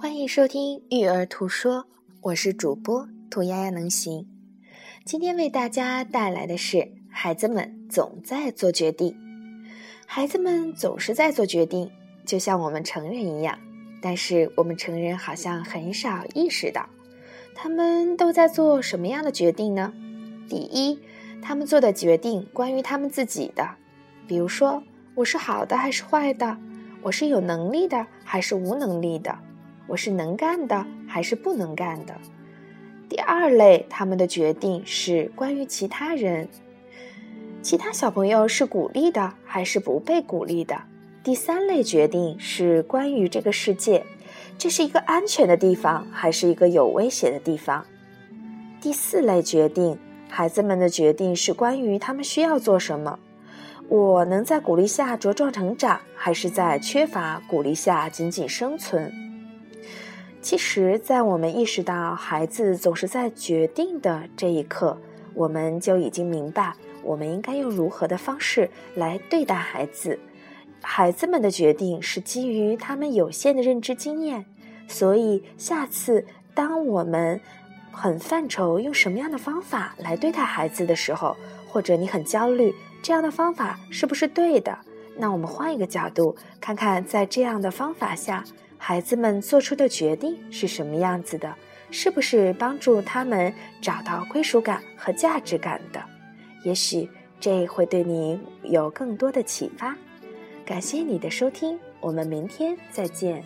欢迎收听《育儿图说》，我是主播兔丫丫能行。今天为大家带来的是：孩子们总在做决定，孩子们总是在做决定，就像我们成人一样。但是我们成人好像很少意识到，他们都在做什么样的决定呢？第一，他们做的决定关于他们自己的，比如说，我是好的还是坏的？我是有能力的还是无能力的？我是能干的还是不能干的？第二类，他们的决定是关于其他人，其他小朋友是鼓励的还是不被鼓励的？第三类决定是关于这个世界，这是一个安全的地方还是一个有威胁的地方？第四类决定，孩子们的决定是关于他们需要做什么，我能在鼓励下茁壮成长，还是在缺乏鼓励下仅仅生存？其实，在我们意识到孩子总是在决定的这一刻，我们就已经明白我们应该用如何的方式来对待孩子。孩子们的决定是基于他们有限的认知经验，所以下次当我们很犯愁用什么样的方法来对待孩子的时候，或者你很焦虑这样的方法是不是对的，那我们换一个角度看看，在这样的方法下。孩子们做出的决定是什么样子的？是不是帮助他们找到归属感和价值感的？也许这会对你有更多的启发。感谢你的收听，我们明天再见。